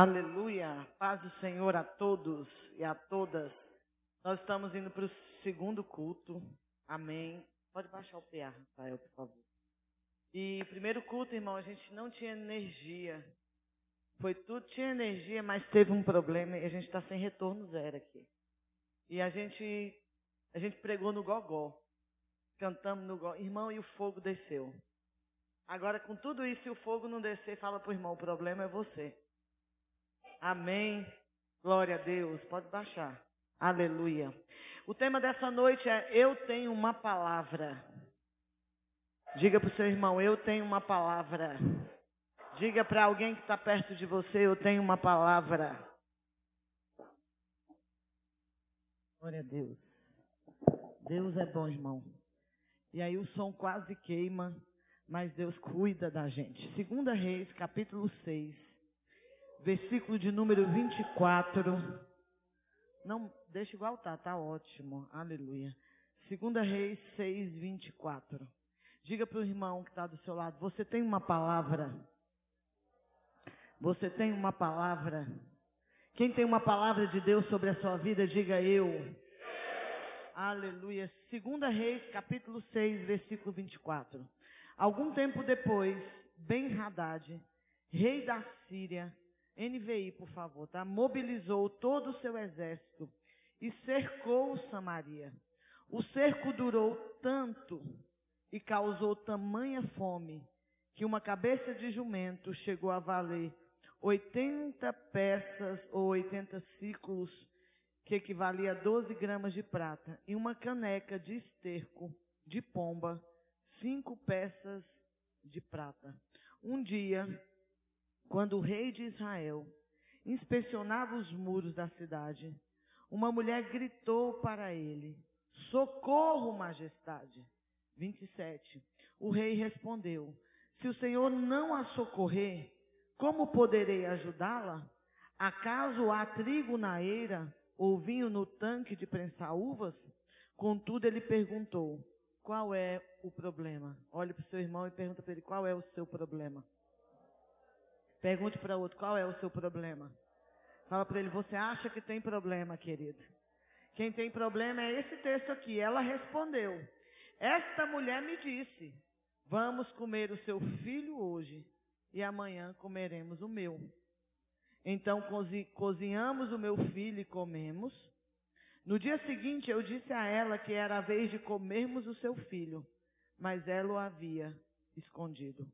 Aleluia. Paz do Senhor a todos e a todas. Nós estamos indo para o segundo culto. Amém. Pode baixar o PA, Rafael, por favor. E primeiro culto, irmão, a gente não tinha energia. Foi tudo, tinha energia, mas teve um problema e a gente está sem retorno zero aqui. E a gente, a gente pregou no gogó. Cantamos no gogó. Irmão, e o fogo desceu. Agora, com tudo isso, se o fogo não descer, fala para o irmão, o problema é você. Amém. Glória a Deus. Pode baixar. Aleluia. O tema dessa noite é Eu tenho uma palavra. Diga para o seu irmão, eu tenho uma palavra. Diga para alguém que está perto de você, eu tenho uma palavra. Glória a Deus. Deus é bom, irmão. E aí o som quase queima, mas Deus cuida da gente. Segunda Reis, capítulo 6, versículo de número 24. Não, deixa igual tá, tá ótimo. Aleluia. Segunda Reis 6, 24. Diga para o irmão que está do seu lado, você tem uma palavra. Você tem uma palavra. Quem tem uma palavra de Deus sobre a sua vida, diga eu. Aleluia. Segunda Reis, capítulo 6, versículo 24. Algum tempo depois, Ben-Hadad, rei da Síria, NVI, por favor, tá? Mobilizou todo o seu exército e cercou Samaria. O cerco durou tanto e causou tamanha fome que uma cabeça de jumento chegou a valer 80 peças ou 80 ciclos, que equivalia a 12 gramas de prata, e uma caneca de esterco de pomba, cinco peças de prata. Um dia, quando o rei de Israel inspecionava os muros da cidade, uma mulher gritou para ele: Socorro, majestade! 27. O rei respondeu: Se o Senhor não a socorrer, como poderei ajudá-la? Acaso há trigo na eira ou vinho no tanque de prensar uvas? Contudo, ele perguntou: Qual é o problema? Olhe para o seu irmão e pergunta para ele: Qual é o seu problema? Pergunte para outro, qual é o seu problema? Fala para ele, você acha que tem problema, querido? Quem tem problema é esse texto aqui. Ela respondeu: Esta mulher me disse: Vamos comer o seu filho hoje e amanhã comeremos o meu. Então cozi cozinhamos o meu filho e comemos. No dia seguinte eu disse a ela que era a vez de comermos o seu filho, mas ela o havia escondido.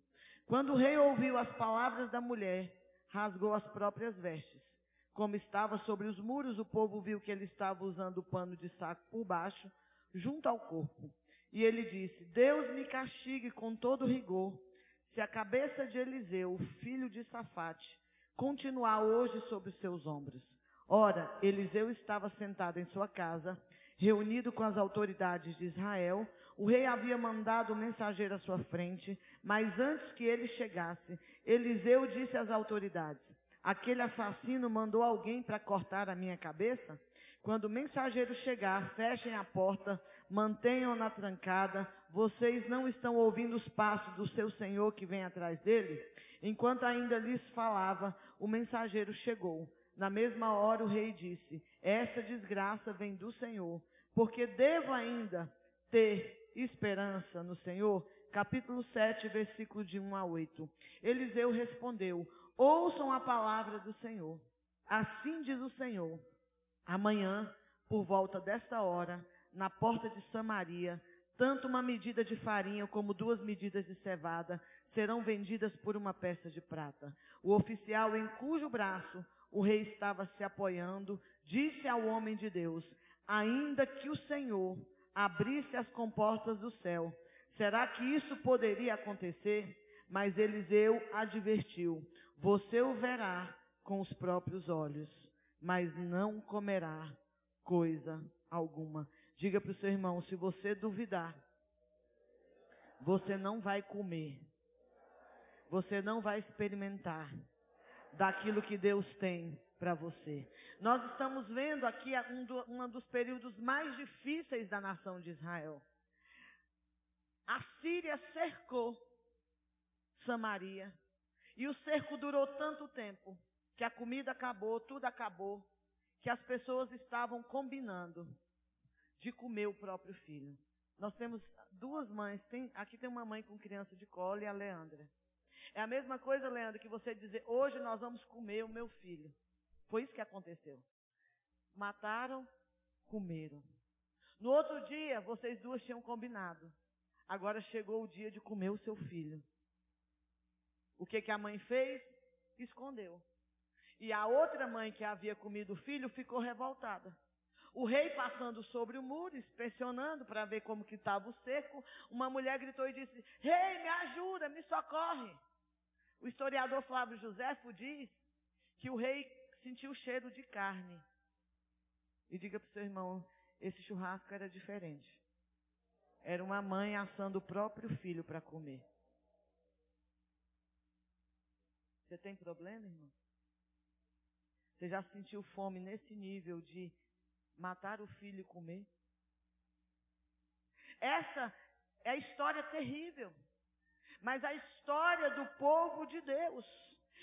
Quando o rei ouviu as palavras da mulher, rasgou as próprias vestes. Como estava sobre os muros, o povo viu que ele estava usando o pano de saco por baixo, junto ao corpo. E ele disse: Deus me castigue com todo rigor, se a cabeça de Eliseu, filho de Safate, continuar hoje sobre os seus ombros. Ora, Eliseu estava sentado em sua casa, reunido com as autoridades de Israel, o rei havia mandado o mensageiro à sua frente, mas antes que ele chegasse, Eliseu disse às autoridades: Aquele assassino mandou alguém para cortar a minha cabeça? Quando o mensageiro chegar, fechem a porta, mantenham-na trancada. Vocês não estão ouvindo os passos do seu senhor que vem atrás dele? Enquanto ainda lhes falava, o mensageiro chegou. Na mesma hora o rei disse: Esta desgraça vem do Senhor, porque devo ainda ter esperança no Senhor? Capítulo 7, versículo de 1 a 8. Eliseu respondeu: Ouçam a palavra do Senhor. Assim diz o Senhor: Amanhã, por volta desta hora, na porta de Samaria, tanto uma medida de farinha como duas medidas de cevada serão vendidas por uma peça de prata. O oficial em cujo braço o rei estava se apoiando disse ao homem de Deus: Ainda que o Senhor abrisse as comportas do céu. Será que isso poderia acontecer? Mas Eliseu advertiu: Você o verá com os próprios olhos, mas não comerá coisa alguma. Diga para o seu irmão: se você duvidar, você não vai comer, você não vai experimentar daquilo que Deus tem para você. Nós estamos vendo aqui um, do, um dos períodos mais difíceis da nação de Israel. A Síria cercou Samaria. E o cerco durou tanto tempo que a comida acabou, tudo acabou, que as pessoas estavam combinando de comer o próprio filho. Nós temos duas mães, tem, aqui tem uma mãe com criança de colo e a Leandra. É a mesma coisa, Leandro, que você dizer, hoje nós vamos comer o meu filho. Foi isso que aconteceu. Mataram, comeram. No outro dia, vocês duas tinham combinado. Agora chegou o dia de comer o seu filho. O que, que a mãe fez? Escondeu. E a outra mãe que havia comido o filho ficou revoltada. O rei passando sobre o muro, inspecionando para ver como que estava o cerco, uma mulher gritou e disse: Rei, me ajuda, me socorre. O historiador Flávio Joséfo diz que o rei sentiu o cheiro de carne. E diga para o seu irmão, esse churrasco era diferente. Era uma mãe assando o próprio filho para comer. Você tem problema, irmão? Você já sentiu fome nesse nível de matar o filho e comer? Essa é a história terrível, mas a história do povo de Deus.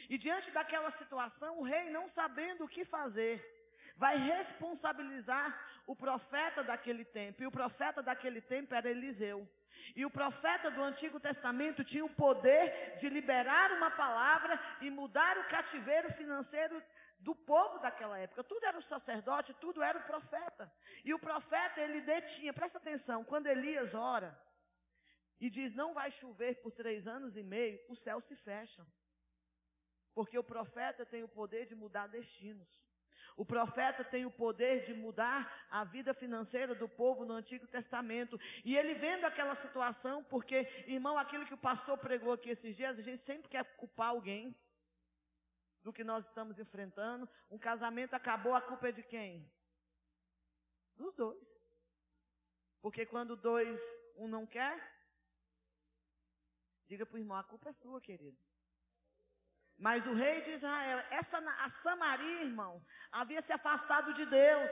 E diante daquela situação, o rei, não sabendo o que fazer, vai responsabilizar o profeta daquele tempo. E o profeta daquele tempo era Eliseu. E o profeta do Antigo Testamento tinha o poder de liberar uma palavra e mudar o cativeiro financeiro do povo daquela época. Tudo era o sacerdote, tudo era o profeta. E o profeta, ele detinha, presta atenção, quando Elias ora e diz: Não vai chover por três anos e meio, os céus se fecham. Porque o profeta tem o poder de mudar destinos. O profeta tem o poder de mudar a vida financeira do povo no Antigo Testamento. E ele vendo aquela situação, porque, irmão, aquilo que o pastor pregou aqui esses dias, a gente sempre quer culpar alguém do que nós estamos enfrentando. Um casamento acabou, a culpa é de quem? Dos dois. Porque quando dois, um não quer, diga para o irmão, a culpa é sua, querido. Mas o rei de Israel, essa, a Samaria, irmão, havia se afastado de Deus.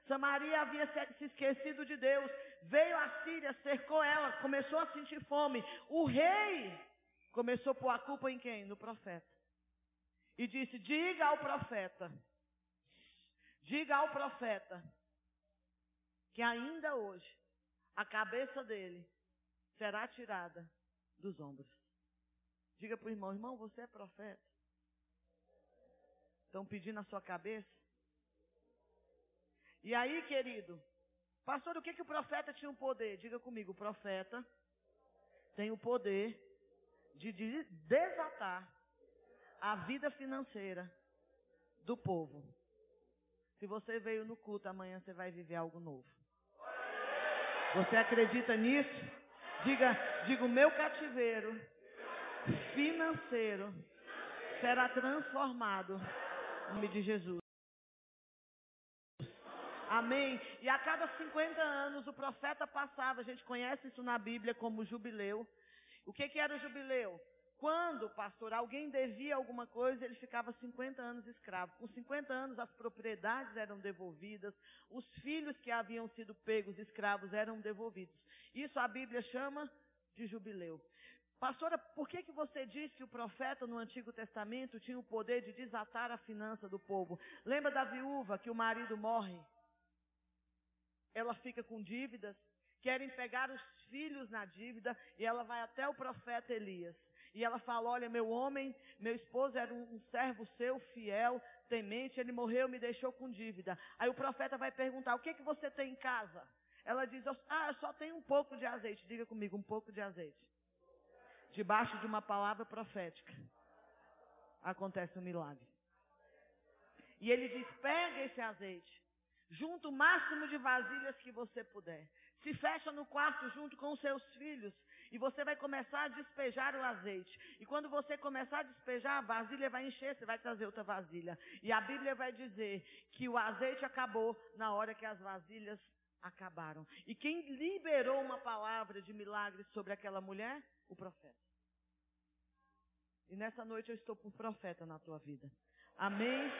Samaria havia se, esquecido de Deus. Veio a Síria, cercou ela, começou a sentir fome. O rei começou a pôr a culpa em quem? No profeta. E disse: Diga ao profeta, diga ao profeta, que ainda hoje a cabeça dele será tirada dos ombros. Diga para o irmão, irmão, você é profeta. Estão pedindo a sua cabeça? E aí, querido, pastor, o que, que o profeta tinha o um poder? Diga comigo, o profeta tem o poder de desatar a vida financeira do povo. Se você veio no culto, amanhã você vai viver algo novo. Você acredita nisso? Diga, diga o meu cativeiro financeiro será transformado em nome de Jesus. Amém. E a cada 50 anos o profeta passava, a gente conhece isso na Bíblia como jubileu. O que, que era o jubileu? Quando, pastor, alguém devia alguma coisa, ele ficava 50 anos escravo. Com 50 anos, as propriedades eram devolvidas, os filhos que haviam sido pegos escravos eram devolvidos. Isso a Bíblia chama de jubileu. Pastora, por que, que você diz que o profeta no Antigo Testamento tinha o poder de desatar a finança do povo? Lembra da viúva que o marido morre? Ela fica com dívidas, querem pegar os filhos na dívida e ela vai até o profeta Elias. E ela fala: Olha, meu homem, meu esposo era um, servo seu, fiel, temente, ele morreu, me deixou com dívida. Aí o profeta vai perguntar: O que, que você tem em casa? Ela diz: Ah, eu só tenho um pouco de azeite. Diga comigo, um pouco de azeite debaixo de uma palavra profética, acontece um milagre. E ele diz: pega esse azeite, junta o máximo de vasilhas que você puder. Se fecha no quarto junto com os seus filhos e você vai começar a despejar o azeite. E quando você começar a despejar, a vasilha vai encher, você vai trazer outra vasilha. E a Bíblia vai dizer que o azeite acabou na hora que as vasilhas acabaram. E quem liberou uma palavra de milagre sobre aquela mulher? O profeta. E nessa noite eu estou por profeta na tua vida. Amém?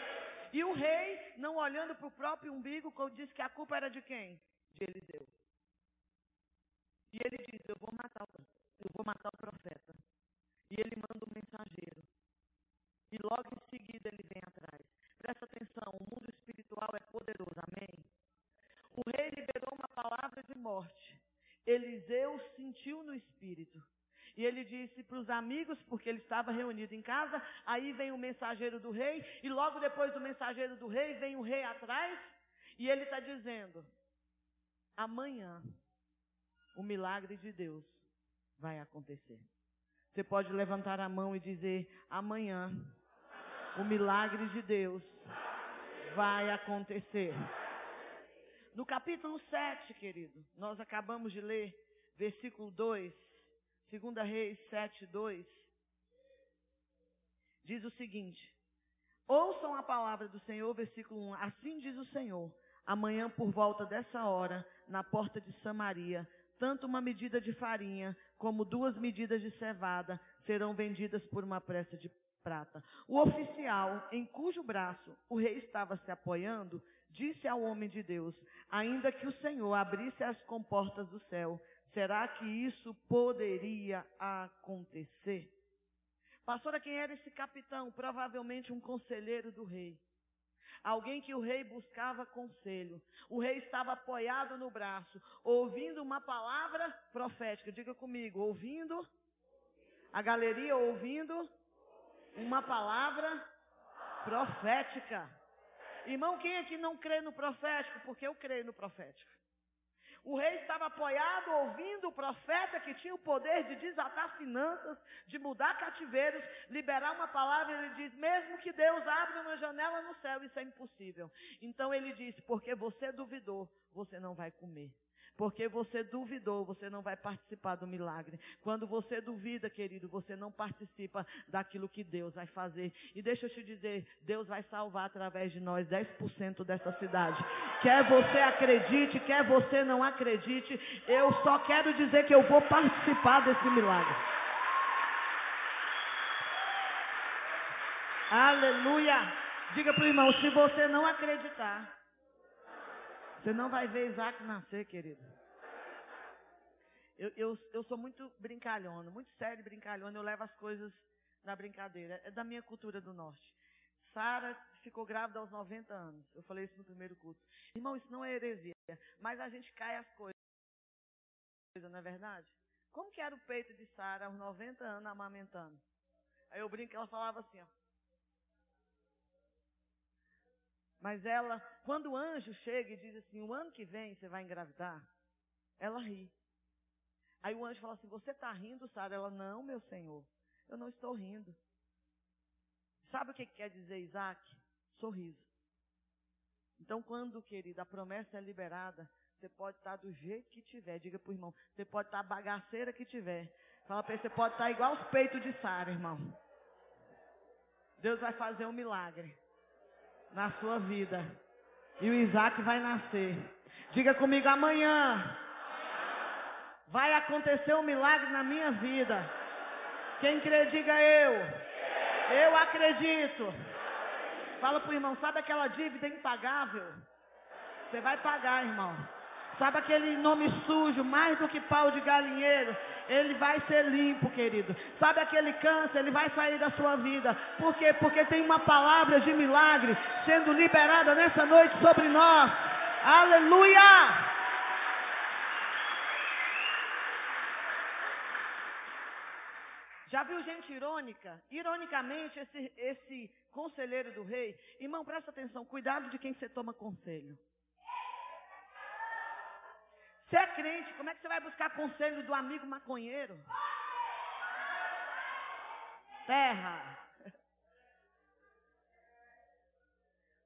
E o rei, não olhando para o próprio umbigo, disse que a culpa era de quem? De Eliseu. E ele diz: Eu vou matar, eu vou matar o profeta. E ele manda um mensageiro. E logo em seguida ele vem atrás. Presta atenção, o mundo espiritual é poderoso, amém? O rei liberou uma palavra de morte. Eliseu sentiu no espírito. E ele disse para os amigos, porque ele estava reunido em casa, aí vem o mensageiro do rei, e logo depois do mensageiro do rei, vem o rei atrás, e ele está dizendo: amanhã o milagre de Deus vai acontecer. Você pode levantar a mão e dizer: amanhã o milagre de Deus vai acontecer. No capítulo 7, querido, nós acabamos de ler, versículo 2. 2 Reis 7, 2, diz o seguinte: Ouçam a palavra do Senhor, versículo 1. Assim diz o Senhor: Amanhã, por volta dessa hora, na porta de Samaria, tanto uma medida de farinha como duas medidas de cevada serão vendidas por uma pressa de prata. O oficial, em cujo braço o rei estava se apoiando, disse ao homem de Deus: Ainda que o Senhor abrisse as comportas do céu, será que isso poderia acontecer? Pastora, quem era esse capitão? Provavelmente um conselheiro do rei. Alguém que o rei buscava conselho. O rei estava apoiado no braço, ouvindo uma palavra profética. Diga comigo, ouvindo. A galeria ouvindo uma palavra profética. Irmão, quem aqui não crê no profético? Porque eu creio no profético. O rei estava apoiado, ouvindo o profeta que tinha o poder de desatar finanças, de mudar cativeiros, liberar uma palavra. Ele diz: mesmo que Deus abra uma janela no céu, isso é impossível. Então ele disse: porque você duvidou, você não vai comer. Porque você duvidou, você não vai participar do milagre. Quando você duvida, querido, você não participa daquilo que Deus vai fazer. E deixa eu te dizer, Deus vai salvar através de nós 10% dessa cidade. Quer você acredite, quer você não acredite, eu só quero dizer que eu vou participar desse milagre. Aleluia! Diga para o irmão, se você não acreditar, você não vai ver Isaac nascer, querido. Eu, eu, eu sou muito brincalhona, muito sério brincalhona, eu levo as coisas na brincadeira. É da minha cultura do norte. Sara ficou grávida aos 90 anos. Eu falei isso no primeiro culto. Irmão, isso não é heresia, mas a gente cai as coisas, não é verdade? Como que era o peito de Sara aos 90 anos amamentando? Aí eu brinco, ela falava assim, ó. Mas ela, quando o anjo chega e diz assim: o ano que vem você vai engravidar, ela ri. Aí o anjo fala assim: Você está rindo, Sara? Ela: Não, meu senhor, eu não estou rindo. Sabe o que quer dizer Isaac? Sorriso. Então, quando, querida, a promessa é liberada, você pode estar do jeito que tiver. Diga para o irmão: Você pode estar bagaceira que tiver. Fala para ele: Você pode estar igual os peitos de Sara, irmão. Deus vai fazer um milagre na sua vida. E o Isaac vai nascer. Diga comigo amanhã. Vai acontecer um milagre na minha vida. Quem crê, diga eu. Eu acredito. Fala pro irmão, sabe aquela dívida impagável? Você vai pagar, irmão. Sabe aquele nome sujo, mais do que pau de galinheiro? Ele vai ser limpo, querido. Sabe aquele câncer? Ele vai sair da sua vida. Por quê? Porque tem uma palavra de milagre sendo liberada nessa noite sobre nós. Aleluia! Já viu gente irônica? Ironicamente, esse, esse conselheiro do rei, irmão, presta atenção, cuidado de quem você toma conselho. Você é crente, como é que você vai buscar conselho do amigo maconheiro? Terra.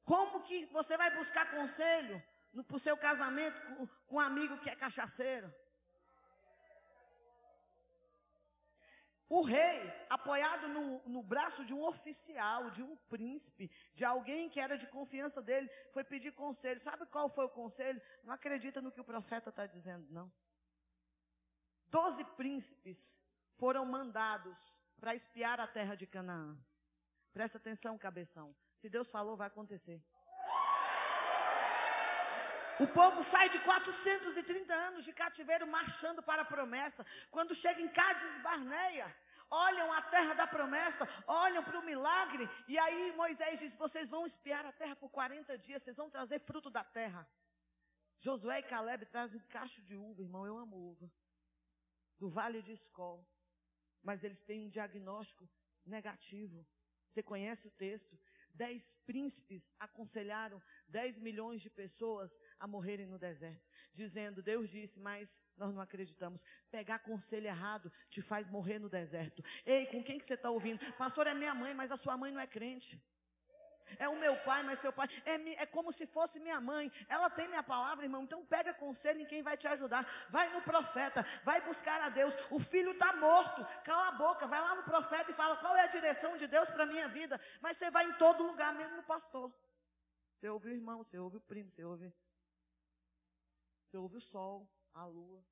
Como que você vai buscar conselho para o seu casamento com, com um amigo que é cachaceiro? O rei, apoiado no, no, braço de um oficial, de um príncipe, de alguém que era de confiança dele, foi pedir conselho. Sabe qual foi o conselho? Não acredita no que o profeta está dizendo, não. Doze príncipes foram mandados para espiar a terra de Canaã. Presta atenção, cabeção. Se Deus falou, vai acontecer. O povo sai de 430 anos de cativeiro marchando para a promessa. Quando chega em Cádiz Barneia, olham a terra da promessa, olham para o milagre, e aí Moisés diz: vocês vão espiar a terra por 40 dias, vocês vão trazer fruto da terra. Josué e Caleb trazem cacho de uva, irmão, eu amo uva. Do vale de Escol. Mas eles têm um diagnóstico negativo. Você conhece o texto? Dez príncipes aconselharam dez milhões de pessoas a morrerem no deserto. Dizendo, Deus disse, mas nós não acreditamos. Pegar conselho errado te faz morrer no deserto. Ei, com quem que você está ouvindo? Pastor, é minha mãe, mas a sua mãe não é crente. É o meu pai, mas seu pai. É, é, como se fosse minha mãe. Ela tem minha palavra, irmão. Então pega conselho em quem vai te ajudar. Vai no profeta. Vai buscar a Deus. O filho está morto. Cala a boca. Vai lá no profeta e fala qual é a direção de Deus para a minha vida. Mas você vai em todo lugar, mesmo no pastor. Você ouve o irmão, você ouve o primo, você ouve. Você ouve o sol, a lua.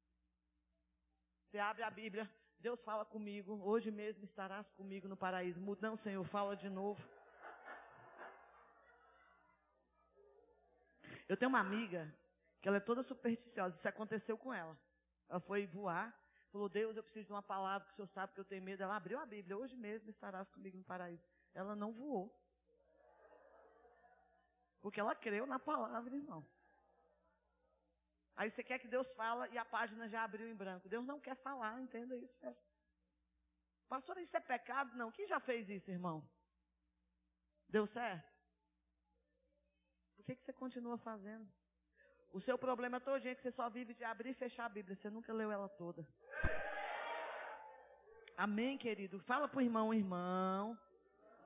Você abre a Bíblia. Deus fala comigo. Hoje mesmo estarás comigo no paraíso. Não, Senhor, fala de novo. Eu tenho uma amiga que ela é toda supersticiosa. Isso aconteceu com ela. Ela foi voar, falou: Deus, eu preciso de uma palavra que o senhor sabe que eu tenho medo. Ela abriu a Bíblia. Hoje mesmo estarás comigo no paraíso. Ela não voou. Porque ela creu na palavra, irmão. Aí você quer que Deus fala e a página já abriu em branco. Deus não quer falar, entenda isso. É. Pastor, isso é pecado? Não. Quem já fez isso, irmão? Deu certo? Que, que você continua fazendo? O seu problema é todo dia que você só vive de abrir e fechar a Bíblia. Você nunca leu ela toda. Amém, querido? Fala para o irmão, irmão.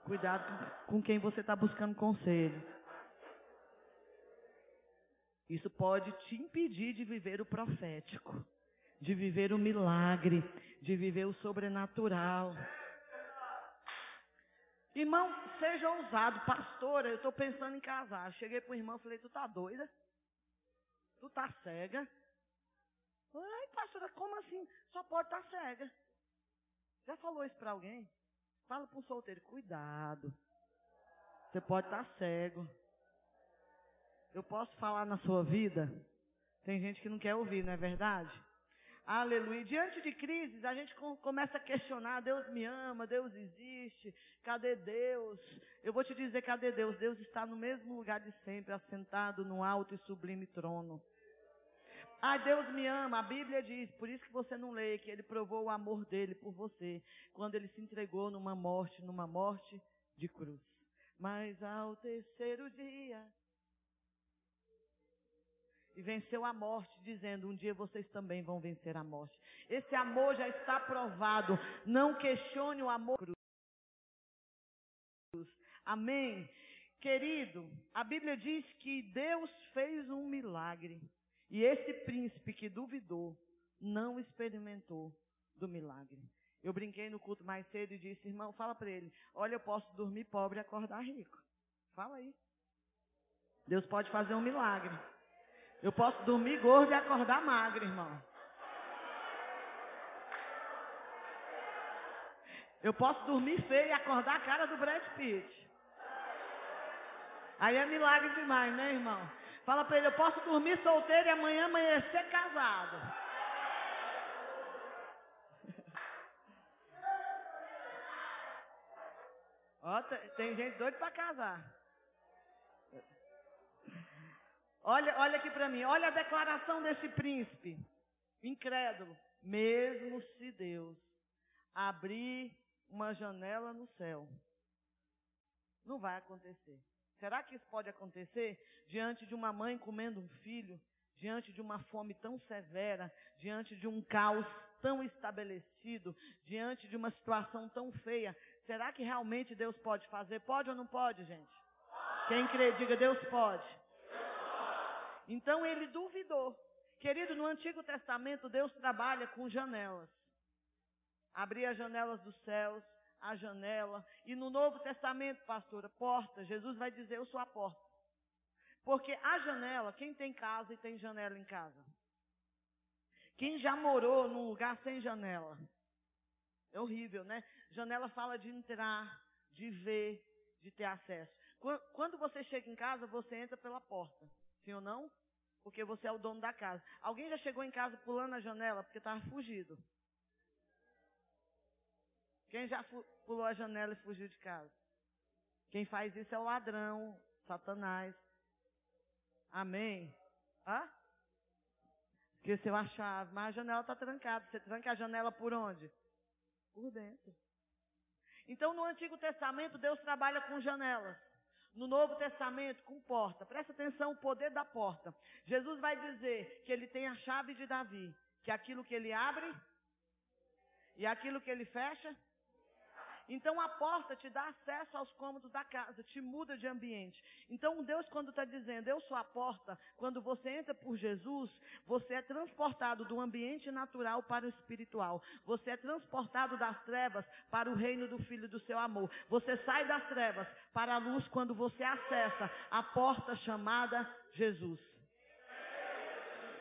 Cuidado com quem você está buscando conselho. Isso pode te impedir de viver o profético, de viver o milagre, de viver o sobrenatural. Irmão, seja ousado, pastora, eu estou pensando em casar. Cheguei para o irmão e falei, tu tá doida? Tu tá cega? Ai, pastora, como assim? Só pode estar tá cega. Já falou isso para alguém? Fala para um solteiro, cuidado. Você pode estar tá cego. Eu posso falar na sua vida? Tem gente que não quer ouvir, não é verdade? Aleluia. Diante de crises, a gente começa a questionar: Deus me ama, Deus existe, cadê Deus? Eu vou te dizer: cadê Deus? Deus está no mesmo lugar de sempre, assentado no alto e sublime trono. Ah, Deus me ama, a Bíblia diz, por isso que você não lê, que Ele provou o amor dele por você, quando Ele se entregou numa morte, numa morte de cruz. Mas ao terceiro dia, e venceu a morte, dizendo: Um dia vocês também vão vencer a morte. Esse amor já está provado. Não questione o amor. Amém? Querido, a Bíblia diz que Deus fez um milagre. E esse príncipe que duvidou, não experimentou do milagre. Eu brinquei no culto mais cedo e disse, irmão, fala para ele: Olha, eu posso dormir pobre e acordar rico. Fala aí. Deus pode fazer um milagre. Eu posso dormir gordo e acordar magro, irmão. Eu posso dormir feio e acordar a cara do Brad Pitt. Aí é milagre demais, né, irmão? Fala para ele, eu posso dormir solteiro e amanhã amanhecer casado. Ó, tem gente doida para casar. Olha, olha aqui para mim, olha a declaração desse príncipe, incrédulo. Mesmo se Deus abrir uma janela no céu, não vai acontecer. Será que isso pode acontecer diante de uma mãe comendo um filho, diante de uma fome tão severa, diante de um caos tão estabelecido, diante de uma situação tão feia? Será que realmente Deus pode fazer? Pode ou não pode, gente? Quem crê, diga Deus pode. Então ele duvidou. Querido, no Antigo Testamento, Deus trabalha com janelas. Abrir as janelas dos céus, a janela. E no Novo Testamento, pastora, porta. Jesus vai dizer: Eu sou a porta. Porque a janela, quem tem casa e tem janela em casa? Quem já morou num lugar sem janela? É horrível, né? Janela fala de entrar, de ver, de ter acesso. Quando você chega em casa, você entra pela porta. Sim ou não? Porque você é o dono da casa. Alguém já chegou em casa pulando a janela porque estava fugido? Quem já pulou a janela e fugiu de casa? Quem faz isso é o ladrão, Satanás. Amém? Hã? Esqueceu a chave, mas a janela está trancada. Você tranca a janela por onde? Por dentro. Então, no Antigo Testamento, Deus trabalha com janelas. No Novo Testamento, com porta. Presta atenção, o poder da porta. Jesus vai dizer que ele tem a chave de Davi. Que aquilo que ele abre e aquilo que ele fecha, então a porta te dá acesso aos cômodos da casa, te muda de ambiente. Então Deus, quando está dizendo, eu sou a porta, quando você entra por Jesus, você é transportado do ambiente natural para o espiritual. Você é transportado das trevas para o reino do Filho do seu amor. Você sai das trevas para a luz quando você acessa a porta chamada Jesus.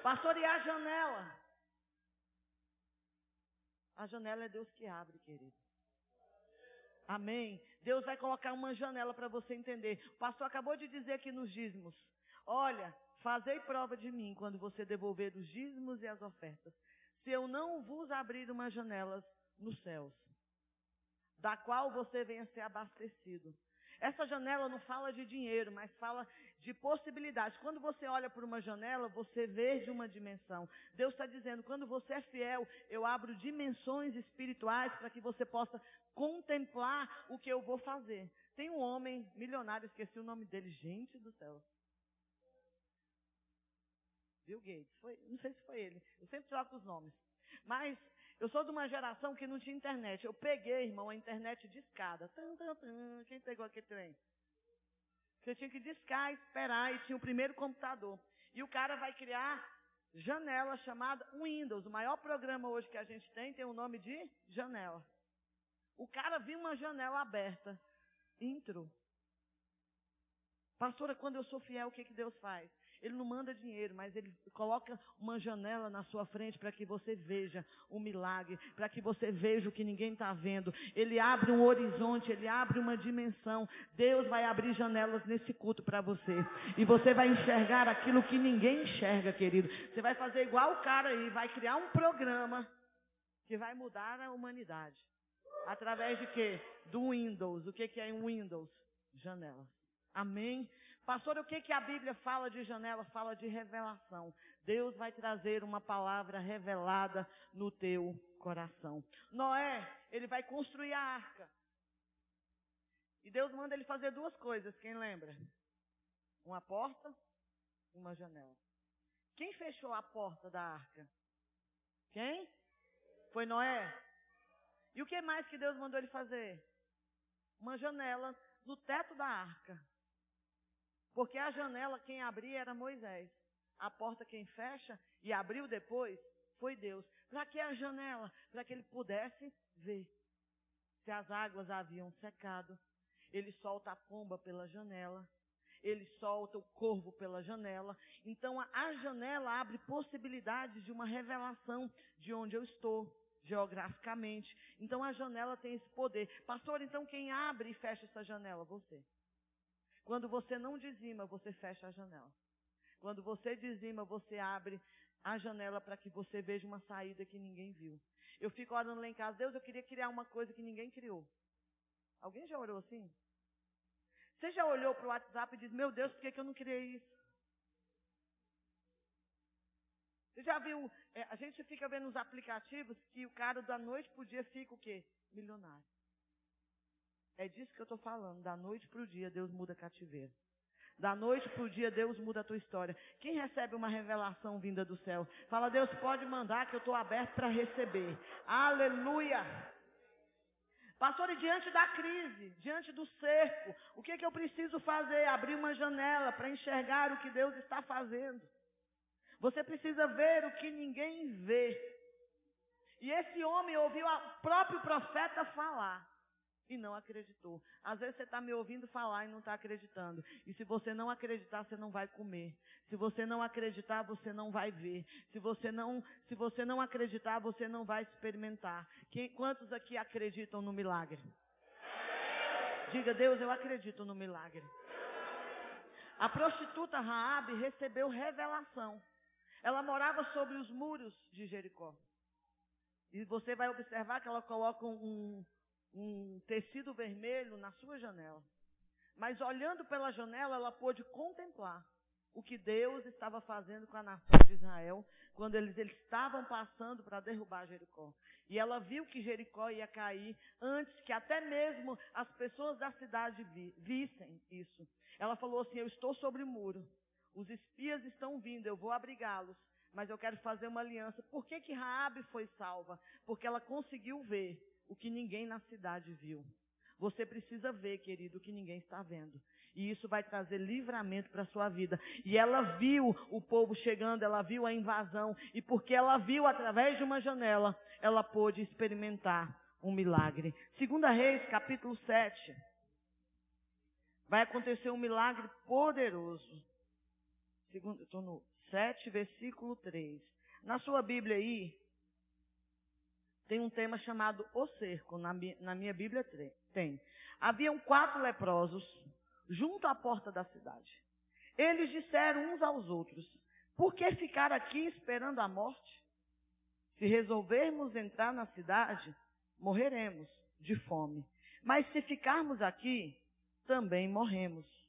Pastor, e a janela? A janela é Deus que abre, querido. Amém. Deus vai colocar uma janela para você entender. O pastor acabou de dizer aqui nos dízimos: Olha, fazei prova de mim quando você devolver os dízimos e as ofertas, se eu não vos abrir umas janelas nos céus, da qual você venha ser abastecido. Essa janela não fala de dinheiro, mas fala de possibilidades. Quando você olha por uma janela, você vê de uma dimensão. Deus está dizendo: quando você é fiel, eu abro dimensões espirituais para que você possa contemplar o que eu vou fazer. Tem um homem milionário, esqueci o nome dele, gente do céu. Bill Gates, foi, não sei se foi ele. Eu sempre troco os nomes. Mas eu sou de uma geração que não tinha internet. Eu peguei, irmão, a internet de escada. Quem pegou aquele trem? Você tinha que discar, esperar, e tinha o primeiro computador. E o cara vai criar janela chamada Windows. O maior programa hoje que a gente tem tem o nome de janela. O cara viu uma janela aberta, entrou. Pastora, quando eu sou fiel, o que, que Deus faz? Ele não manda dinheiro, mas ele coloca uma janela na sua frente para que você veja o milagre, para que você veja o que ninguém está vendo. Ele abre um horizonte, ele abre uma dimensão. Deus vai abrir janelas nesse culto para você. E você vai enxergar aquilo que ninguém enxerga, querido. Você vai fazer igual o cara aí, vai criar um programa que vai mudar a humanidade. Através de quê? Do Windows. O que, é um Windows? Janelas. Amém? Pastor, o que, que a Bíblia fala de janela? Fala de revelação. Deus vai trazer uma palavra revelada no teu coração. Noé, ele vai construir a arca. E Deus manda ele fazer duas coisas, quem lembra? Uma porta uma janela. Quem fechou a porta da arca? Quem? Foi Noé? E o que mais que Deus mandou ele fazer? Uma janela no teto da arca. Porque a janela quem abria era Moisés. A porta quem fecha e abriu depois foi Deus. Para que a janela? Para que ele pudesse ver. Se as águas haviam secado, ele solta a pomba pela janela, ele solta o corvo pela janela. Então a, janela abre possibilidades de uma revelação de onde eu estou geograficamente. Então a janela tem esse poder. Pastor, então quem abre e fecha essa janela? Você. Quando você não dizima, você fecha a janela. Quando você dizima, você abre a janela para que você veja uma saída que ninguém viu. Eu fico orando lá em casa, Deus, eu queria criar uma coisa que ninguém criou. Alguém já orou assim? Você já olhou para o WhatsApp e diz, meu Deus, por que, que eu não criei isso? Você já viu, é, a gente fica vendo nos aplicativos que o cara da noite para o dia fica o quê? Milionário. É disso que eu estou falando. Da noite para o dia, Deus muda cativeiro. Da noite para o dia, Deus muda a tua história. Quem recebe uma revelação vinda do céu? Fala, Deus pode mandar que eu estou aberto para receber. Aleluia! Pastor, e diante da crise, diante do cerco, o que, que eu preciso fazer? Abrir uma janela para enxergar o que Deus está fazendo. Você precisa ver o que ninguém vê. E esse homem ouviu o próprio profeta falar e não acreditou. Às vezes você está me ouvindo falar e não está acreditando. E se você não acreditar, você não vai comer. Se você não acreditar, você não vai ver. Se você não, se você não acreditar, você não vai experimentar. Quem, quantos aqui acreditam no milagre? Diga, Deus, eu acredito no milagre. A prostituta Raabe recebeu revelação. Ela morava sobre os muros de Jericó. E você vai observar que ela coloca um, um tecido vermelho na sua janela. Mas olhando pela janela, ela pôde contemplar o que Deus estava fazendo com a nação de Israel quando eles, eles estavam passando para derrubar Jericó. E ela viu que Jericó ia cair antes que até mesmo as pessoas da cidade vi, vissem isso. Ela falou assim: Eu estou sobre o muro, os espias estão vindo, eu vou abrigá-los, mas eu quero fazer uma aliança. Por que, que Raabe foi salva? Porque ela conseguiu ver o que ninguém na cidade viu. Você precisa ver, querido, o que ninguém está vendo. E isso vai trazer livramento para a sua vida. E ela viu o povo chegando, ela viu a invasão. E porque ela viu através de uma janela, ela pôde experimentar um milagre. Segunda Reis, capítulo 7. Vai acontecer um milagre poderoso. Segundo, estou no 7, versículo 3. Na sua Bíblia aí, tem um tema chamado O Cerco. Na, na minha Bíblia tem. Haviam quatro leprosos junto à porta da cidade. Eles disseram uns aos outros: Por que ficar aqui esperando a morte? Se resolvermos entrar na cidade, morreremos de fome. Mas se ficarmos aqui, também morremos.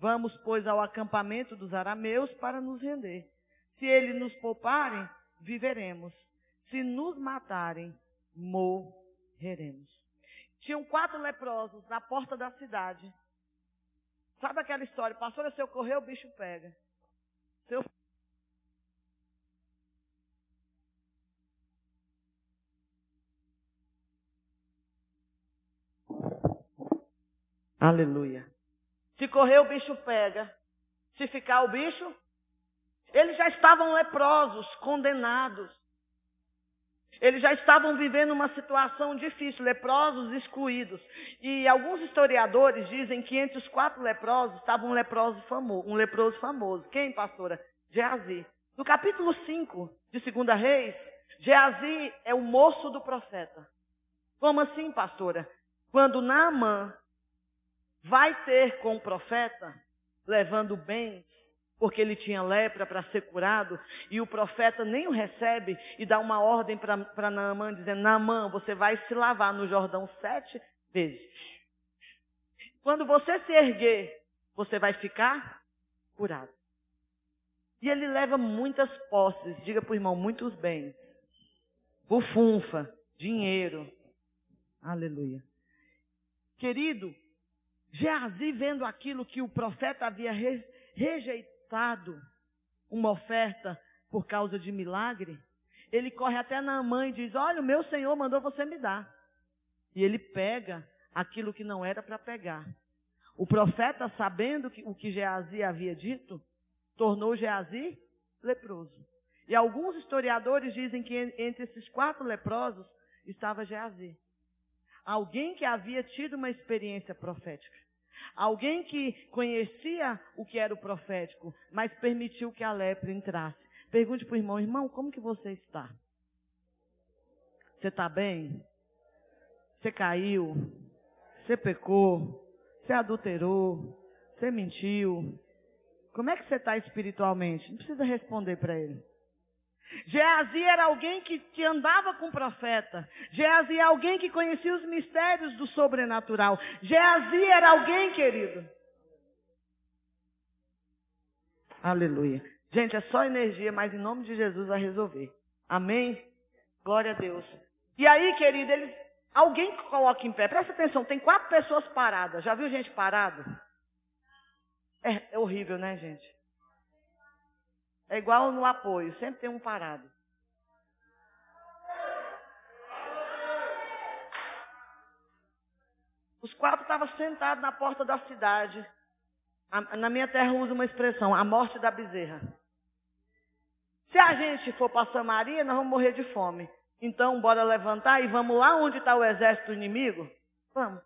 Vamos, pois, ao acampamento dos arameus para nos render. Se eles nos pouparem, viveremos. Se nos matarem, morreremos. Tinham quatro leprosos na porta da cidade. Sabe aquela história? Pastora, se eu correr, o bicho pega. Se eu Aleluia. Se correr, o bicho pega. Se ficar, o bicho. Eles já estavam leprosos, condenados. Eles já estavam vivendo uma situação difícil, leprosos excluídos. E alguns historiadores dizem que entre os quatro leprosos estava um leproso famoso, um leproso famoso. Quem, pastora? Geazi. No capítulo 5 de 2 Reis, Geazi é o moço do profeta. Como assim, pastora? Quando Naamã vai ter com o profeta, levando bens, porque ele tinha lepra para ser curado, e o profeta nem o recebe e dá uma ordem para Naamã, dizendo: Naamã, você vai se lavar no Jordão sete vezes. Quando você se erguer, você vai ficar curado. E ele leva muitas posses, diga para o irmão, muitos bens. Bufunfa, dinheiro. Aleluia. Querido, Geazi vendo aquilo que o profeta havia rejeitado, uma oferta por causa de milagre, ele corre até na mãe e diz: Olha, o meu Senhor mandou você me dar. E ele pega aquilo que não era para pegar. O profeta, sabendo que, o que Geazi havia dito, tornou Geazi leproso. E alguns historiadores dizem que entre esses quatro leprosos estava Geazi. Alguém que havia tido uma experiência profética. Alguém que conhecia o que era o profético, mas permitiu que a lepra entrasse. Pergunte para o irmão, irmão, como que você está? Você está bem? Você caiu? Você pecou? Você adulterou? Você mentiu? Como é que você está espiritualmente? Não precisa responder para ele. Geazi era alguém que, que andava com o profeta. Geazi é alguém que conhecia os mistérios do sobrenatural. Geazi era alguém, querido. Aleluia. Gente, é só energia, mas em nome de Jesus vai resolver. Amém? Glória a Deus. E aí, querido, eles. Alguém coloca em pé. Presta atenção, tem quatro pessoas paradas. Já viu gente parado? É, é horrível, né, gente? É igual no apoio, sempre tem um parado. Os quatro estavam sentados na porta da cidade. Na minha terra usa uma expressão, a morte da bezerra. Se a gente for para Samaria, nós vamos morrer de fome. Então, bora levantar e vamos lá onde está o exército inimigo? Vamos.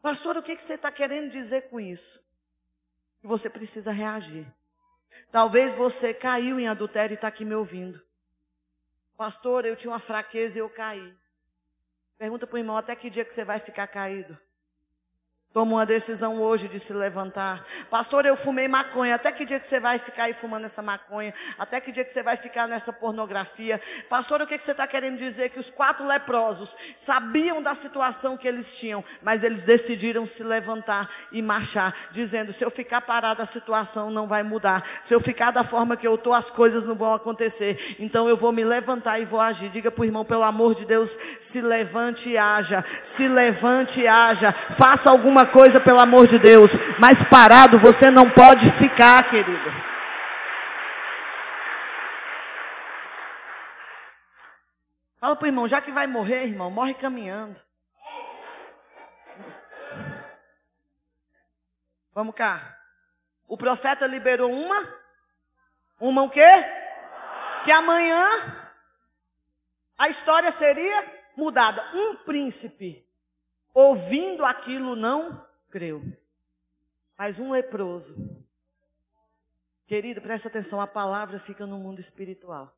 Pastor, o que, que você está querendo dizer com isso? Que você precisa reagir. Talvez você caiu em adultério e está aqui me ouvindo. Pastor, eu tinha uma fraqueza e eu caí. Pergunta para o irmão, até que dia que você vai ficar caído? Toma uma decisão hoje de se levantar. Pastor, eu fumei maconha. Até que dia que você vai ficar aí fumando essa maconha? Até que dia que você vai ficar nessa pornografia? Pastor, o que, que você está querendo dizer? Que os quatro leprosos sabiam da situação que eles tinham, mas eles decidiram se levantar e marchar, dizendo: se eu ficar parado, a situação não vai mudar. Se eu ficar da forma que eu estou, as coisas não vão acontecer. Então eu vou me levantar e vou agir. Diga para o irmão, pelo amor de Deus, se levante e haja. Se levante e haja. Faça alguma coisa, pelo amor de Deus. Mas parado você não pode ficar, querido. Fala pro irmão, já que vai morrer, irmão, morre caminhando. Vamos cá. O profeta liberou uma? Uma o quê? Que amanhã a história seria mudada. Um príncipe, ouvindo aquilo, não creu. Mas um leproso. Querido, presta atenção, a palavra fica no mundo espiritual.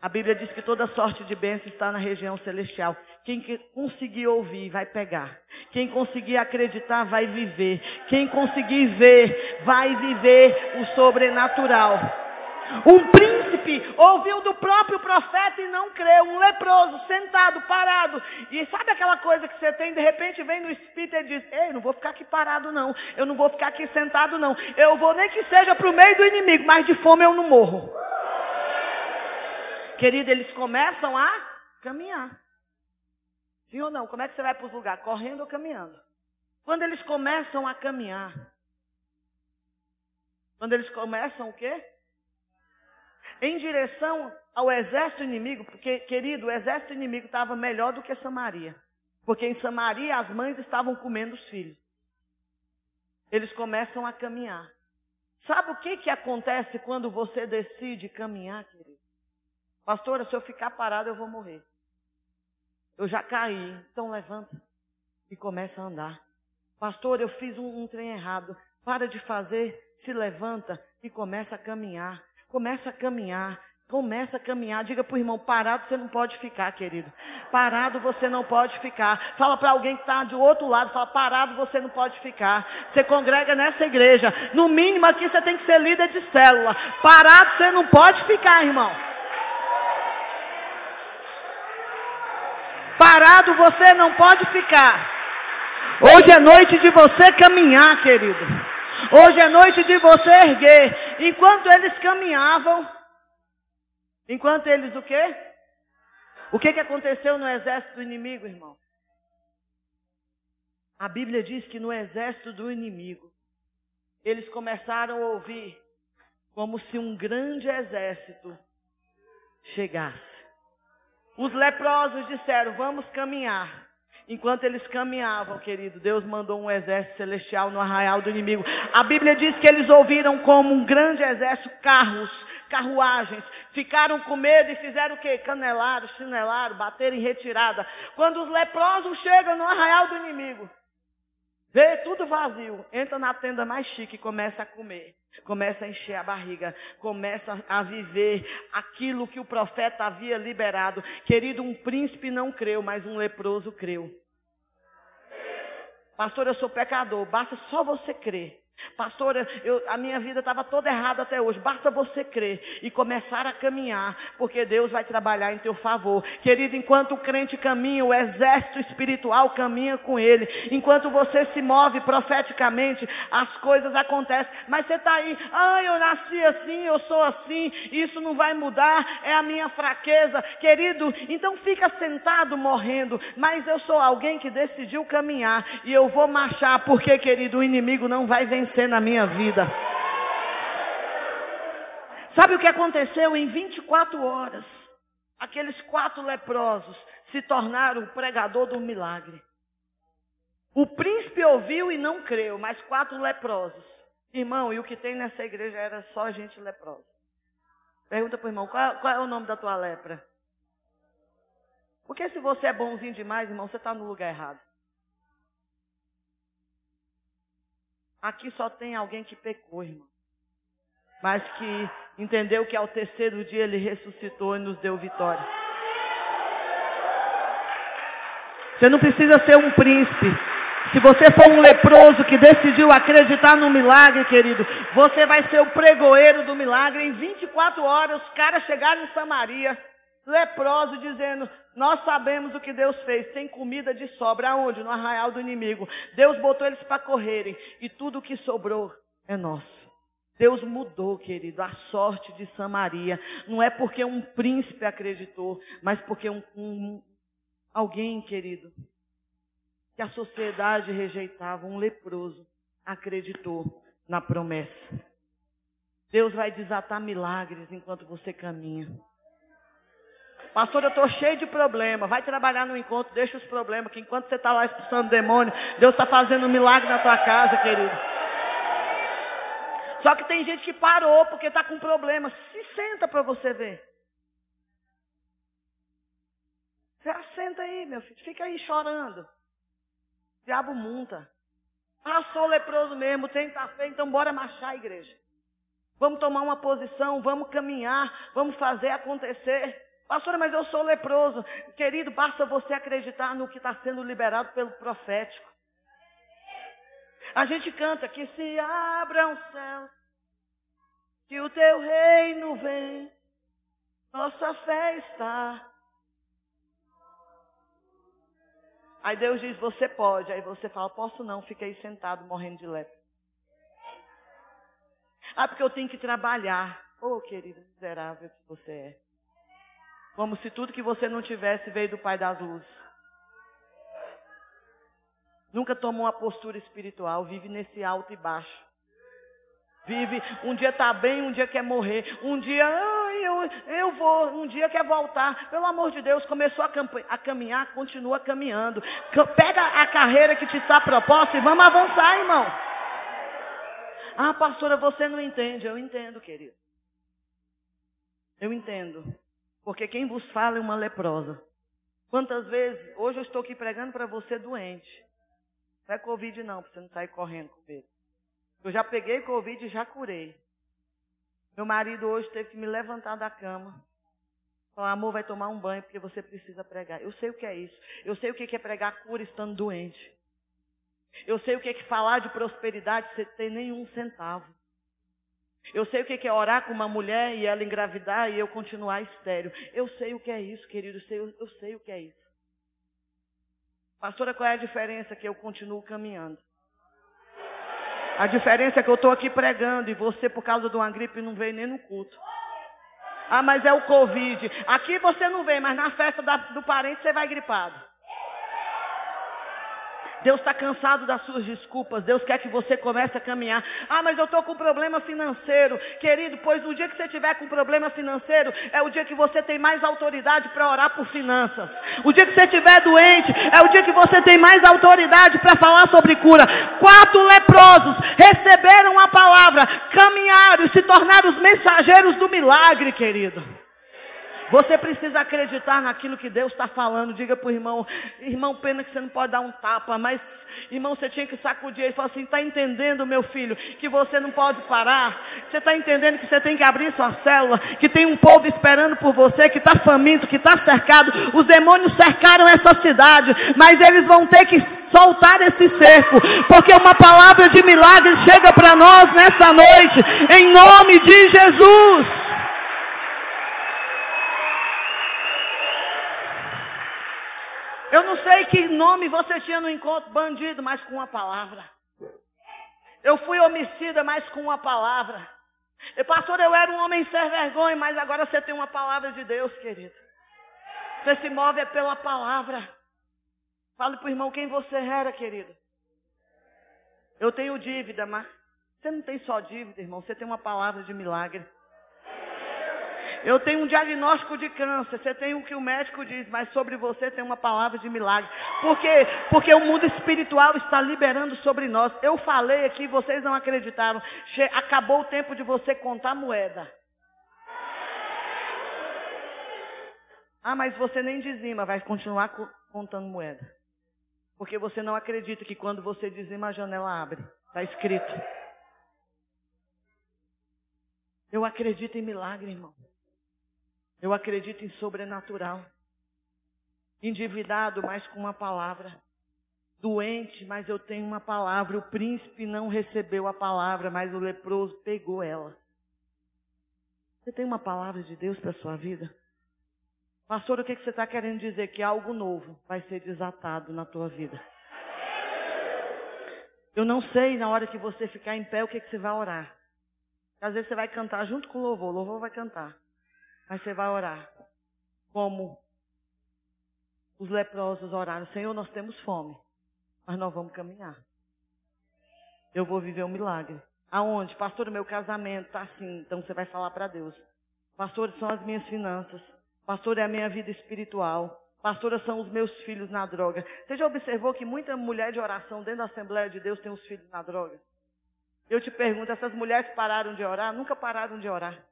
A Bíblia diz que toda sorte de bênção está na região celestial. Quem conseguir ouvir vai pegar. Quem conseguir acreditar vai viver. Quem conseguir ver vai viver o sobrenatural. Um príncipe ouviu do próprio profeta e não creu. Um leproso, sentado, parado. E sabe aquela coisa que você tem, de repente vem no espírito e diz: Ei, não vou ficar aqui parado, não. Eu não vou ficar aqui sentado, não. Eu vou nem que seja para o meio do inimigo, mas de fome eu não morro. Querido, eles começam a caminhar. Sim ou não? Como é que você vai para os lugares? Correndo ou caminhando? Quando eles começam a caminhar. Quando eles começam o quê? Em direção ao exército inimigo, porque, querido, o exército inimigo estava melhor do que Samaria. Porque em Samaria as mães estavam comendo os filhos. Eles começam a caminhar. Sabe o que, que acontece quando você decide caminhar, querido? Pastora, se eu ficar parado, eu vou morrer. Eu já caí, então levanta e começa a andar. Pastor, eu fiz um, um trem errado. Para de fazer, se levanta e começa a caminhar. Começa a caminhar. Começa a caminhar. Diga para o irmão, parado você não pode ficar, querido. Parado você não pode ficar. Fala para alguém que está do outro lado. Fala, parado você não pode ficar. Você congrega nessa igreja. No mínimo aqui você tem que ser líder de célula. Parado você não pode ficar, irmão. Parado você não pode ficar. Hoje é noite de você caminhar, querido. Hoje é noite de você erguer. Enquanto eles caminhavam, enquanto eles o quê? O que, que aconteceu no exército do inimigo, irmão? A Bíblia diz que no exército do inimigo, eles começaram a ouvir como se um grande exército chegasse. Os leprosos disseram: Vamos caminhar. Enquanto eles caminhavam, querido, Deus mandou um exército celestial no arraial do inimigo. A Bíblia diz que eles ouviram como um grande exército carros, carruagens, ficaram com medo e fizeram o quê? Canelaram, chinelaram, bateram em retirada. Quando os leprosos chegam no arraial do inimigo, vê tudo vazio, entra na tenda mais chique e começa a comer começa a encher a barriga, começa a viver aquilo que o profeta havia liberado. Querido, um príncipe não creu, mas um leproso creu. Pastor, eu sou pecador, basta só você crer. Pastora, eu, a minha vida estava toda errada até hoje. Basta você crer e começar a caminhar, porque Deus vai trabalhar em teu favor. Querido, enquanto o crente caminha, o exército espiritual caminha com ele. Enquanto você se move profeticamente, as coisas acontecem. Mas você está aí, ah, eu nasci assim, eu sou assim, isso não vai mudar, é a minha fraqueza. Querido, então fica sentado morrendo. Mas eu sou alguém que decidiu caminhar e eu vou marchar, porque, querido, o inimigo não vai vencer vencer na minha vida. Sabe o que aconteceu em 24 horas? Aqueles quatro leprosos se tornaram o pregador do milagre. O príncipe ouviu e não creu, mas quatro leprosos. Irmão, e o que tem nessa igreja era só gente leprosa. Pergunta para o irmão, qual, qual é o nome da tua lepra? Porque se você é bonzinho demais, irmão, você está no lugar errado. Aqui só tem alguém que pecou, irmão. Mas que entendeu que ao terceiro dia ele ressuscitou e nos deu vitória. Você não precisa ser um príncipe. Se você for um leproso que decidiu acreditar no milagre, querido, você vai ser o pregoeiro do milagre. Em 24 horas, os caras chegaram em Samaria, leproso, dizendo: Nós sabemos o que Deus fez. Tem comida de sobra. Aonde? No arraial do inimigo. Deus botou eles para correrem. E tudo que sobrou é nosso. Deus mudou, querido, a sorte de Samaria. Não é porque um príncipe acreditou, mas porque um, um alguém, querido, que a sociedade rejeitava, um leproso, acreditou na promessa. Deus vai desatar milagres enquanto você caminha. Pastor, eu estou cheio de problema. Vai trabalhar no encontro, deixa os problemas, que enquanto você está lá expulsando demônio, Deus está fazendo um milagre na tua casa, querido. Só que tem gente que parou porque está com problema. Se senta para você ver. Você assenta aí, meu filho. Fica aí chorando. O diabo munta. Ah, sou leproso mesmo, tem fé, então bora marchar a igreja. Vamos tomar uma posição, vamos caminhar, vamos fazer acontecer. Pastora, mas eu sou leproso. Querido, basta você acreditar no que está sendo liberado pelo profético. A gente canta que se abram os céus, que o teu reino vem, nossa fé está. Aí Deus diz, você pode. Aí você fala, posso não, fiquei sentado morrendo de lepra. Ah, porque eu tenho que trabalhar. Oh, querido miserável que você é. Como se tudo que você não tivesse veio do Pai das Luzes. Nunca tomou uma postura espiritual, vive nesse alto e baixo. Vive, um dia está bem, um dia quer morrer, um dia eu, eu vou, um dia quer voltar. Pelo amor de Deus, começou a, a caminhar, continua caminhando. Pega a carreira que te está proposta e vamos avançar, irmão. Ah, pastora, você não entende. Eu entendo, querido. Eu entendo. Porque quem vos fala é uma leprosa. Quantas vezes, hoje eu estou aqui pregando para você doente. Não é Covid não, para você não sair correndo com medo. Eu já peguei Covid e já curei. Meu marido hoje teve que me levantar da cama. Falar, amor, vai tomar um banho porque você precisa pregar. Eu sei o que é isso. Eu sei o que é pregar cura estando doente. Eu sei o que é falar de prosperidade sem ter nenhum centavo. Eu sei o que é orar com uma mulher e ela engravidar e eu continuar estéreo. Eu sei o que é isso, querido. Eu sei, eu sei o que é isso. Pastora, qual é a diferença que eu continuo caminhando? A diferença é que eu estou aqui pregando e você, por causa de uma gripe, não veio nem no culto. Ah, mas é o Covid. Aqui você não vem, mas na festa da, do parente você vai gripado. Deus está cansado das suas desculpas. Deus quer que você comece a caminhar. Ah, mas eu estou com problema financeiro. Querido, pois no dia que você tiver com problema financeiro, é o dia que você tem mais autoridade para orar por finanças. O dia que você estiver doente, é o dia que você tem mais autoridade para falar sobre cura. Quatro leprosos receberam a palavra, caminharam e se tornaram os mensageiros do milagre, querido. Você precisa acreditar naquilo que Deus está falando. Diga para o irmão, irmão, pena que você não pode dar um tapa, mas, irmão, você tinha que sacudir. Ele falou assim: está entendendo, meu filho, que você não pode parar? Você está entendendo que você tem que abrir sua célula, que tem um povo esperando por você, que está faminto, que está cercado. Os demônios cercaram essa cidade, mas eles vão ter que soltar esse cerco, porque uma palavra de milagre chega para nós nessa noite, em nome de Jesus. Eu não sei que nome você tinha no encontro, bandido, mas com uma palavra. Eu fui homicida, mas com uma palavra. E pastor, eu era um homem sem vergonha, mas agora você tem uma palavra de Deus, querido. Você se move é pela palavra. Fale para o irmão quem você era, querido. Eu tenho dívida, mas você não tem só dívida, irmão. Você tem uma palavra de milagre. Eu tenho um diagnóstico de câncer, você tem o que o médico diz, mas sobre você tem uma palavra de milagre. Por quê? Porque o mundo espiritual está liberando sobre nós. Eu falei aqui, vocês não acreditaram. Che acabou o tempo de você contar moeda. Ah, mas você nem dizima, vai continuar co contando moeda. Porque você não acredita que quando você dizima a janela abre. Está escrito. Eu acredito em milagre, irmão. Eu acredito em sobrenatural. endividado, mas com uma palavra. Doente, mas eu tenho uma palavra. O príncipe não recebeu a palavra, mas o leproso pegou ela. Você tem uma palavra de Deus para a sua vida? Pastor, o que, você está querendo dizer? Que algo novo vai ser desatado na tua vida. Eu não sei na hora que você ficar em pé o que, que você vai orar. Às vezes você vai cantar junto com o louvor, o louvor vai cantar. Mas você vai orar. Como os leprosos oraram: Senhor, nós temos fome, mas nós vamos caminhar. Eu vou viver um milagre. Aonde? Pastor, o meu casamento está assim. Então você vai falar para Deus: Pastor, são as minhas finanças. Pastor, é a minha vida espiritual. Pastora, são os meus filhos na droga. Você já observou que muita mulher de oração dentro da Assembleia de Deus tem os filhos na droga? Eu te pergunto, essas mulheres pararam de orar? Nunca pararam de orar.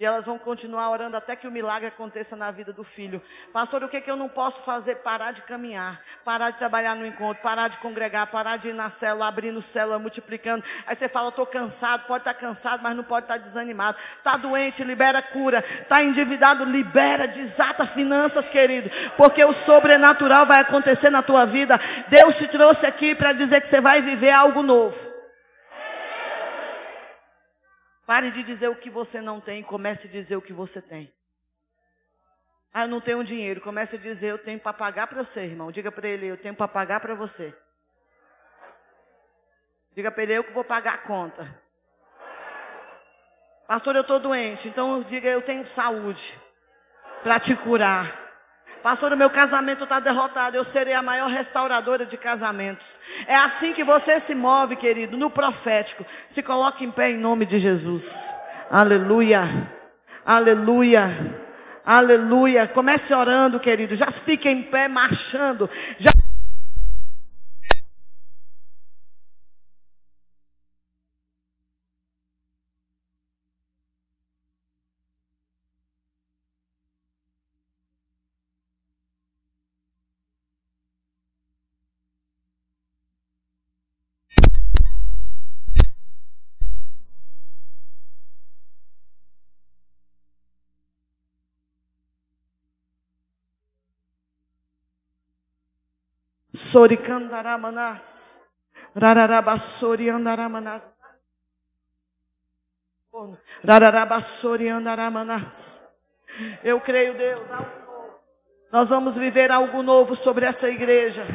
E elas vão continuar orando até que o milagre aconteça na vida do filho. Pastor, o que, que eu não posso fazer? Parar de caminhar, parar de trabalhar no encontro, parar de congregar, parar de ir na célula, abrindo célula, multiplicando. Aí você fala, estou cansado, pode estar tá cansado, mas não pode estar tá desanimado. Está doente, libera cura. Está endividado, libera, desata finanças, querido. Porque o sobrenatural vai acontecer na tua vida. Deus te trouxe aqui para dizer que você vai viver algo novo. Pare de dizer o que você não tem, comece a dizer o que você tem. Ah, eu não tenho dinheiro. Comece a dizer, eu tenho para pagar para você, irmão. Diga para ele, eu tenho para pagar para você. Diga para ele, eu que vou pagar a conta. Pastor, eu estou doente. Então diga, eu tenho saúde para te curar. Pastor, o meu casamento está derrotado. Eu serei a maior restauradora de casamentos. É assim que você se move, querido, no profético. Se coloque em pé em nome de Jesus. Aleluia. Aleluia. Aleluia. Comece orando, querido. Já fique em pé marchando. Já Soricandaramanás. Rararabassori andaramanás. Rararabassori andaramanás. Eu creio, Deus, nós vamos viver algo novo sobre essa igreja.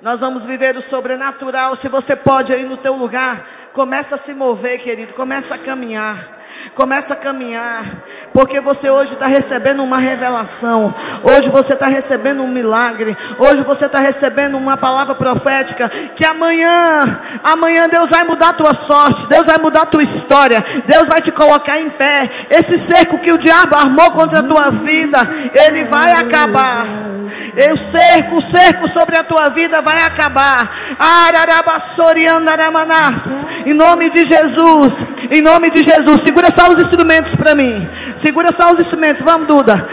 Nós vamos viver o sobrenatural. Se você pode aí no teu lugar, começa a se mover, querido, começa a caminhar. Começa a caminhar, porque você hoje está recebendo uma revelação, hoje você está recebendo um milagre, hoje você está recebendo uma palavra profética, que amanhã, amanhã Deus vai mudar a tua sorte, Deus vai mudar a tua história, Deus vai te colocar em pé. Esse cerco que o diabo armou contra a tua vida, ele vai acabar. Eu cerco, o cerco sobre a tua vida vai acabar. Em nome de Jesus, em nome de Jesus, segura só os instrumentos para mim. Segura só os instrumentos. Vamos, Duda.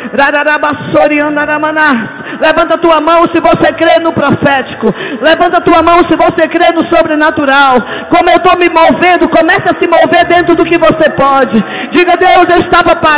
Levanta a tua mão se você crê no profético. Levanta a tua mão se você crê no sobrenatural. Como eu estou me movendo, comece a se mover dentro do que você pode. Diga, Deus, eu estava parado.